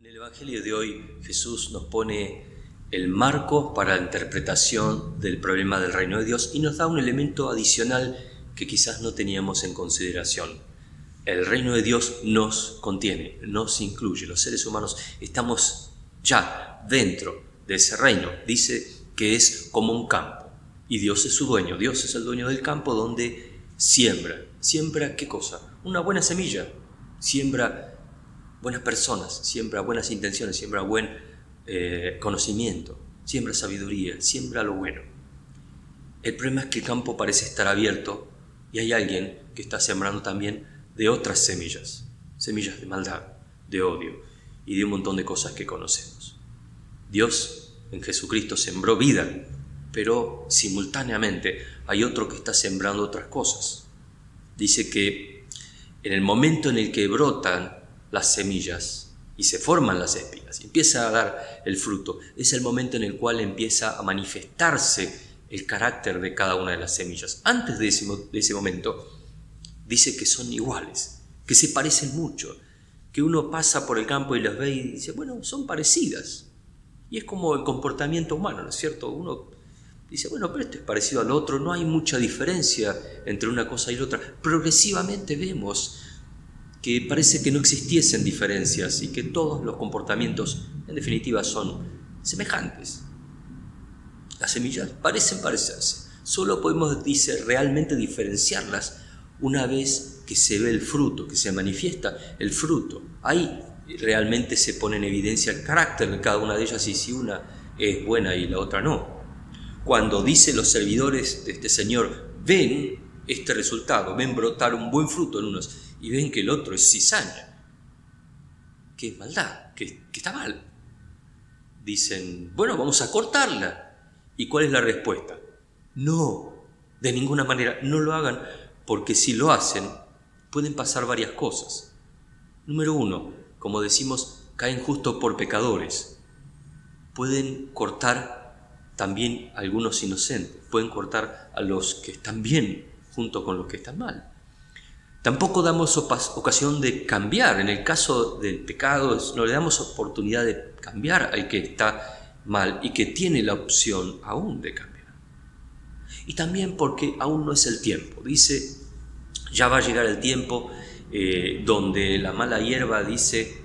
En el Evangelio de hoy Jesús nos pone el marco para la interpretación del problema del reino de Dios y nos da un elemento adicional que quizás no teníamos en consideración. El reino de Dios nos contiene, nos incluye. Los seres humanos estamos ya dentro de ese reino. Dice que es como un campo y Dios es su dueño. Dios es el dueño del campo donde siembra. ¿Siembra qué cosa? Una buena semilla. Siembra buenas personas, siembra buenas intenciones, siembra buen eh, conocimiento, siembra sabiduría, siembra lo bueno. El problema es que el campo parece estar abierto y hay alguien que está sembrando también de otras semillas, semillas de maldad, de odio y de un montón de cosas que conocemos. Dios en Jesucristo sembró vida, pero simultáneamente hay otro que está sembrando otras cosas. Dice que en el momento en el que brotan las semillas y se forman las espigas y empieza a dar el fruto. Es el momento en el cual empieza a manifestarse el carácter de cada una de las semillas. Antes de ese, de ese momento, dice que son iguales, que se parecen mucho, que uno pasa por el campo y las ve y dice, bueno, son parecidas. Y es como el comportamiento humano, ¿no es cierto? Uno dice, bueno, pero esto es parecido al otro, no hay mucha diferencia entre una cosa y la otra. Progresivamente vemos que parece que no existiesen diferencias y que todos los comportamientos, en definitiva, son semejantes. Las semillas parecen parecerse. Solo podemos, dice, realmente diferenciarlas una vez que se ve el fruto, que se manifiesta el fruto. Ahí realmente se pone en evidencia el carácter de cada una de ellas y si una es buena y la otra no. Cuando dice los servidores de este Señor, ven este resultado, ven brotar un buen fruto en unos y ven que el otro es cizaña, que es maldad, que, está mal. Dicen, bueno, vamos a cortarla. ¿Y cuál es la respuesta? No, de ninguna manera, no lo hagan, porque si lo hacen, pueden pasar varias cosas. Número uno, como decimos, caen justo por pecadores. Pueden cortar también algunos inocentes, pueden cortar a los que están bien junto con los que están mal. Tampoco damos ocasión de cambiar. En el caso del pecado no le damos oportunidad de cambiar al que está mal y que tiene la opción aún de cambiar. Y también porque aún no es el tiempo. Dice, ya va a llegar el tiempo eh, donde la mala hierba, dice,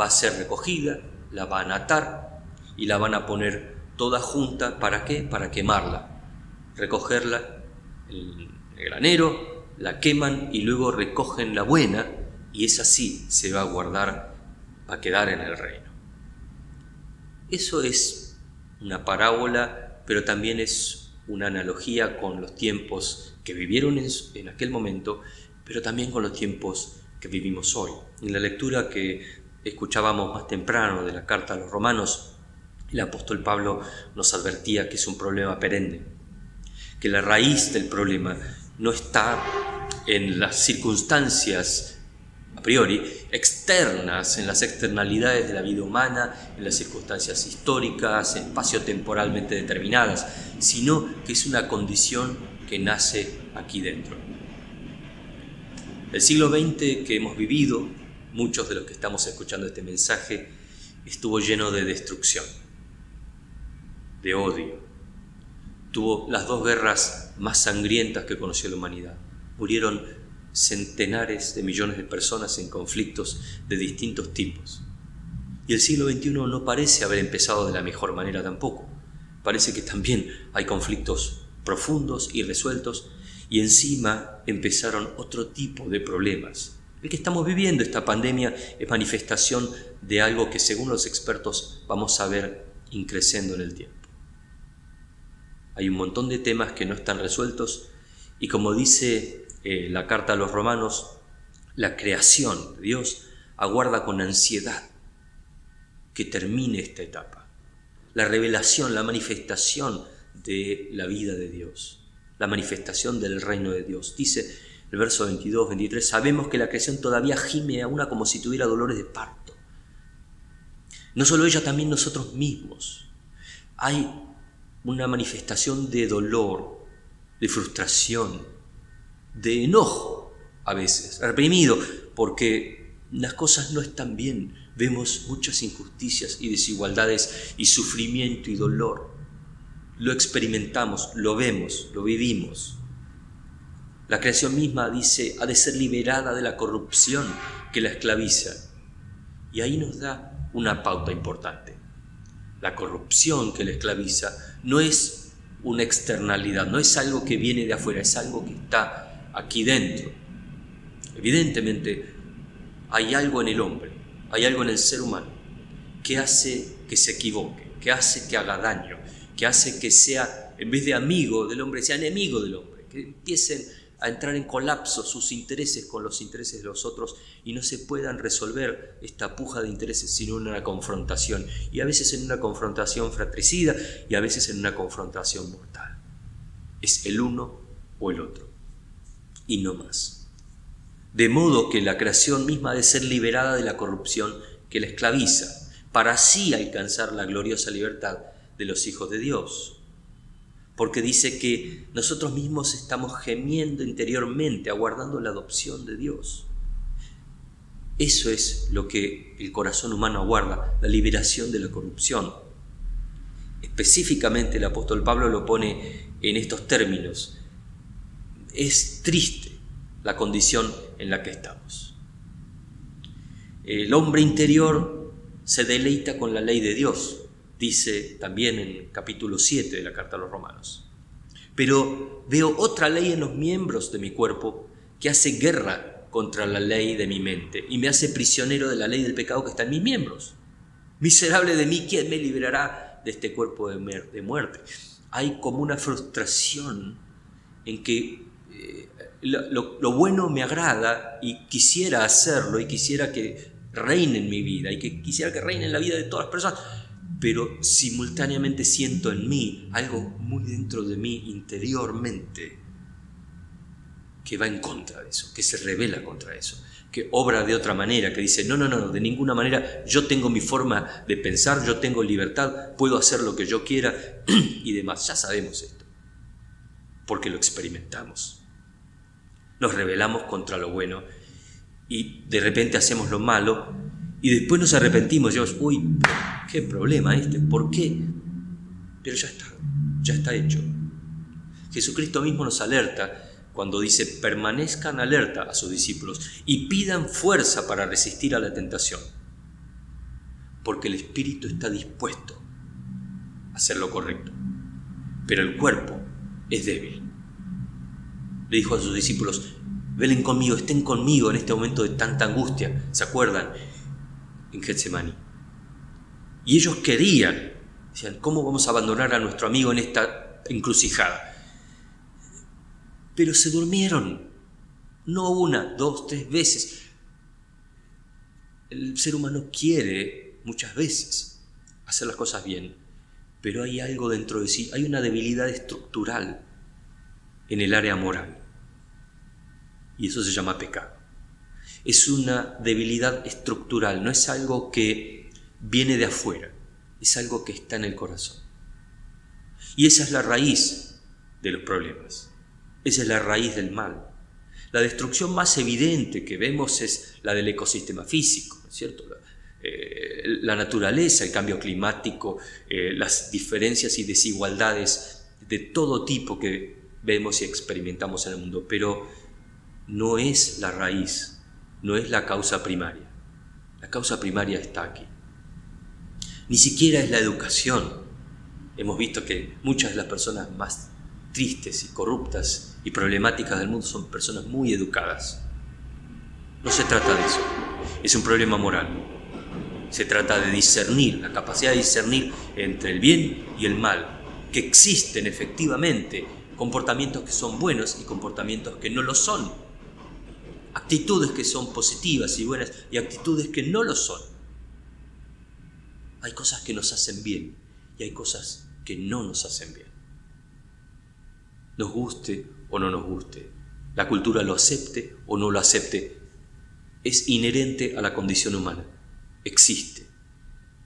va a ser recogida, la van a atar y la van a poner toda junta. ¿Para qué? Para quemarla, recogerla, el granero, la queman y luego recogen la buena y es así se va a guardar, va a quedar en el reino. Eso es una parábola, pero también es una analogía con los tiempos que vivieron en, aquel momento, pero también con los tiempos que vivimos hoy. En la lectura que escuchábamos más temprano de la carta a los romanos, el apóstol Pablo nos advertía que es un problema perenne, que la raíz del problema no está en las circunstancias a priori externas, en las externalidades de la vida humana, en las circunstancias históricas, espacio-temporalmente determinadas, sino que es una condición que nace aquí dentro. El siglo XX que hemos vivido, muchos de los que estamos escuchando este mensaje, estuvo lleno de destrucción, de odio. Tuvo las dos guerras más sangrientas que conoció la humanidad murieron centenares de millones de personas en conflictos de distintos tipos. Y el siglo XXI no parece haber empezado de la mejor manera tampoco. Parece que también hay conflictos profundos y resueltos y encima empezaron otro tipo de problemas. El que estamos viviendo, esta pandemia, es manifestación de algo que según los expertos vamos a ver increciendo en el tiempo. Hay un montón de temas que no están resueltos y como dice eh, la carta a los romanos, la creación de Dios aguarda con ansiedad que termine esta etapa. La revelación, la manifestación de la vida de Dios, la manifestación del reino de Dios. Dice el verso 22, 23, sabemos que la creación todavía gime a una como si tuviera dolores de parto. No solo ella, también nosotros mismos. Hay una manifestación de dolor, de frustración, de enojo a veces, reprimido, porque las cosas no están bien, vemos muchas injusticias y desigualdades y sufrimiento y dolor. Lo experimentamos, lo vemos, lo vivimos. La creación misma dice, ha de ser liberada de la corrupción que la esclaviza. Y ahí nos da una pauta importante. La corrupción que la esclaviza no es una externalidad, no es algo que viene de afuera, es algo que está aquí dentro. Evidentemente, hay algo en el hombre, hay algo en el ser humano que hace que se equivoque, que hace que haga daño, que hace que sea, en vez de amigo del hombre, sea enemigo del hombre, que empiecen a entrar en colapso sus intereses con los intereses de los otros y no se puedan resolver esta puja de intereses sino una confrontación, y a veces en una confrontación fratricida y a veces en una confrontación mortal. Es el uno o el otro, y no más. De modo que la creación misma ha de ser liberada de la corrupción que la esclaviza, para así alcanzar la gloriosa libertad de los hijos de Dios porque dice que nosotros mismos estamos gemiendo interiormente, aguardando la adopción de Dios. Eso es lo que el corazón humano aguarda, la liberación de la corrupción. Específicamente el apóstol Pablo lo pone en estos términos. Es triste la condición en la que estamos. El hombre interior se deleita con la ley de Dios, dice también en capítulo 7 de la carta a los romanos. Pero veo otra ley en los miembros de mi cuerpo que hace guerra contra la ley de mi mente y me hace prisionero de la ley del pecado que está en mis miembros. Miserable de mí, ¿quién me liberará de este cuerpo de, muerte? Hay como una frustración en que eh, lo, lo bueno me agrada y quisiera hacerlo y quisiera que reine en mi vida y que quisiera que reine en la vida de todas las personas, pero simultáneamente siento en mí algo muy dentro de mí interiormente que va en contra de eso, que se revela contra eso, que obra de otra manera, que dice, no, no, no, de ninguna manera, yo tengo mi forma de pensar, yo tengo libertad, puedo hacer lo que yo quiera y demás. Ya sabemos esto, porque lo experimentamos. Nos rebelamos contra lo bueno y de repente hacemos lo malo y después nos arrepentimos, decimos, uy, qué problema este, ¿por qué? Pero ya está, ya está hecho. Jesucristo mismo nos alerta cuando dice, permanezcan alerta a sus discípulos y pidan fuerza para resistir a la tentación, porque el espíritu está dispuesto a hacer lo correcto, pero el cuerpo es débil. Le dijo a sus discípulos, velen conmigo, estén conmigo en este momento de tanta angustia, ¿se acuerdan? En Getsemani. Y ellos querían, decían, ¿cómo vamos a abandonar a nuestro amigo en esta encrucijada? Pero se durmieron, no una, dos, tres veces. El ser humano quiere muchas veces hacer las cosas bien, pero hay algo dentro de sí, hay una debilidad estructural en el área moral. Y eso se llama pecado es una debilidad estructural, no es algo que viene de afuera, es algo que está en el corazón. Y esa es la raíz de los problemas, esa es la raíz del mal. La destrucción más evidente que vemos es la del ecosistema físico, ¿no es cierto? La, eh, naturaleza, el cambio climático, eh, las diferencias y desigualdades de todo tipo que vemos y experimentamos en el mundo, pero no es la raíz no es la causa primaria. La causa primaria está aquí. Ni siquiera es la educación. Hemos visto que muchas de las personas más tristes y corruptas y problemáticas del mundo son personas muy educadas. No se trata de eso. Es un problema moral. Se trata de discernir, la capacidad de discernir entre el bien y el mal, que existen efectivamente comportamientos que son buenos y comportamientos que no lo son actitudes que son positivas y buenas y actitudes que no lo son. Hay cosas que nos hacen bien y hay cosas que no nos hacen bien. Nos guste o no nos guste, la cultura lo acepte o no lo acepte, es inherente a la condición humana, existe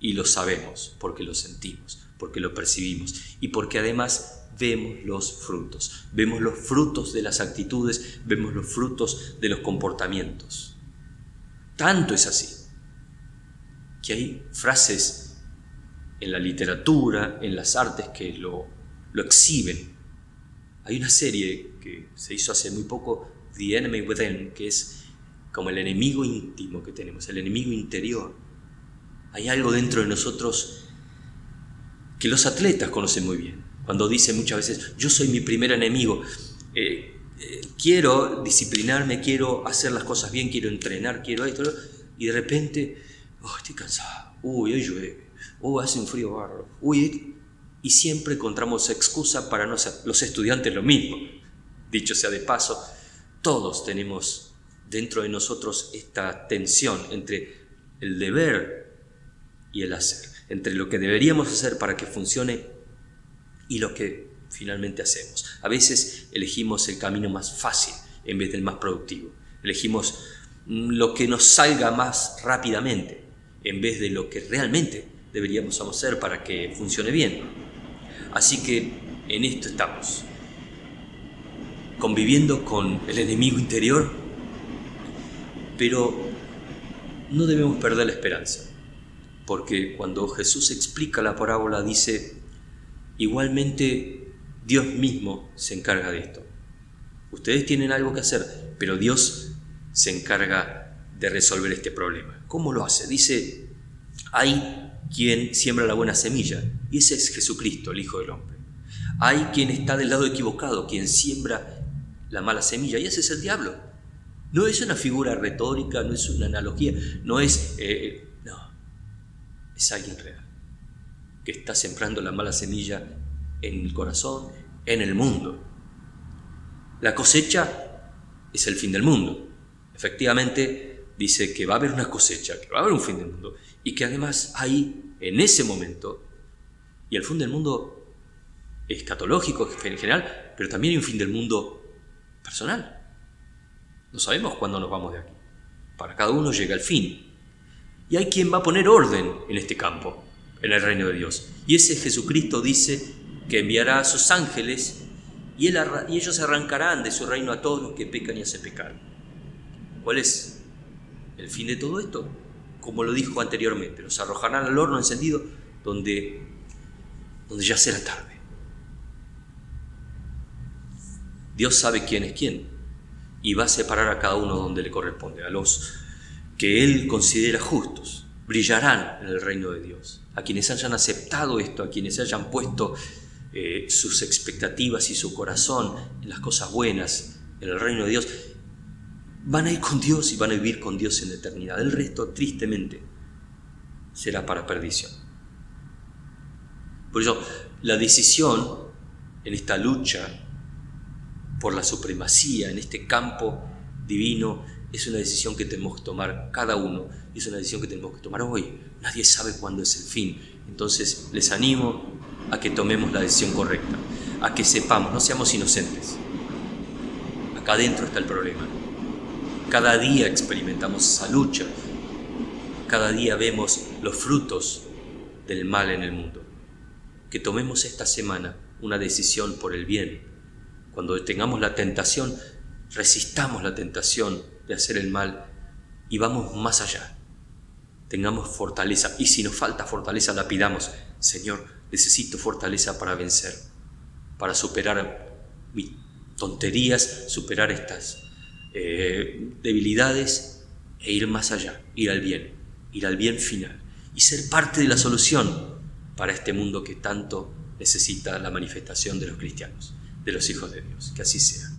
y lo sabemos porque lo sentimos, porque lo percibimos y porque además vemos los frutos. Vemos los frutos de las actitudes, vemos los frutos de los comportamientos. Tanto es así que hay frases en la literatura, en las artes que lo, lo exhiben. Hay una serie que se hizo hace muy poco, The Enemy Within, que es como el enemigo íntimo que tenemos, el enemigo interior. Hay algo dentro de nosotros que los atletas conocen muy bien. Cuando dicen muchas veces, yo soy mi primer enemigo, eh, eh, quiero disciplinarme, quiero hacer las cosas bien, quiero entrenar, quiero esto, y de repente, oh, estoy cansado, uy, hoy llueve, uy, hace un frío barro, uy, y siempre encontramos excusa para no ser. Los estudiantes lo mismo. Dicho sea de paso, todos tenemos dentro de nosotros esta tensión entre el deber y el hacer, entre lo que deberíamos hacer para que funcione y lo que finalmente hacemos. A veces elegimos el camino más fácil en vez del más productivo. Elegimos mm, lo que nos salga más rápidamente en vez de lo que realmente deberíamos hacer para que funcione bien. Así que en esto estamos, conviviendo con el enemigo interior, pero no debemos perder la esperanza, porque cuando Jesús explica la parábola dice, igualmente Dios mismo se encarga de esto. Ustedes tienen algo que hacer, pero Dios se encarga de resolver este problema. ¿Cómo lo hace? Dice, hay quien siembra la buena semilla, y ese es Jesucristo, el Hijo del Hombre. Hay quien está del lado equivocado, quien siembra la mala semilla, y ese es el diablo. No es una figura retórica, no es una analogía, no es... Eh, no, es alguien real, que está sembrando la mala semilla en el corazón, en el mundo. La cosecha es el fin del mundo. Efectivamente, dice que va a haber una cosecha, que va a haber un fin del mundo, y que además hay, en ese momento, y el fin del mundo escatológico en general, pero también hay un fin del mundo personal. No sabemos cuándo nos vamos de aquí. Para cada uno llega el fin. Y hay quien va a poner orden en este campo, en el reino de Dios. Y ese Jesucristo dice que enviará a sus ángeles y, ellos arrancarán de su reino a todos los que pecan y hacen pecar. ¿Cuál es el fin de todo esto? Como lo dijo anteriormente, los arrojarán al horno encendido donde, donde ya será tarde. Dios sabe quién es quién y va a separar a cada uno donde le corresponde, a los que Él considera justos, brillarán en el reino de Dios. A quienes hayan aceptado esto, a quienes hayan puesto eh, sus expectativas y su corazón en las cosas buenas, en el reino de Dios, van a ir con Dios y van a vivir con Dios en la eternidad. El resto, tristemente, será para perdición. Por eso, la decisión en esta lucha por la supremacía, en este campo divino, es una decisión que tenemos que tomar cada uno, es una decisión que tenemos que tomar hoy. Nadie sabe cuándo es el fin. Entonces, les animo a que tomemos la decisión correcta, a que sepamos, no seamos inocentes. Acá adentro está el problema. Cada día experimentamos esa lucha, cada día vemos los frutos del mal en el mundo. Que tomemos esta semana una decisión por el bien. Cuando tengamos la tentación, resistamos la tentación de hacer el mal y vamos más allá. Tengamos fortaleza y si nos falta fortaleza la pidamos, Señor, necesito fortaleza para vencer, para superar mis tonterías, superar estas eh, debilidades e ir más allá, ir al bien, ir al bien final y ser parte de la solución para este mundo que tanto necesita la manifestación de los cristianos, de los hijos de Dios. Que así sea.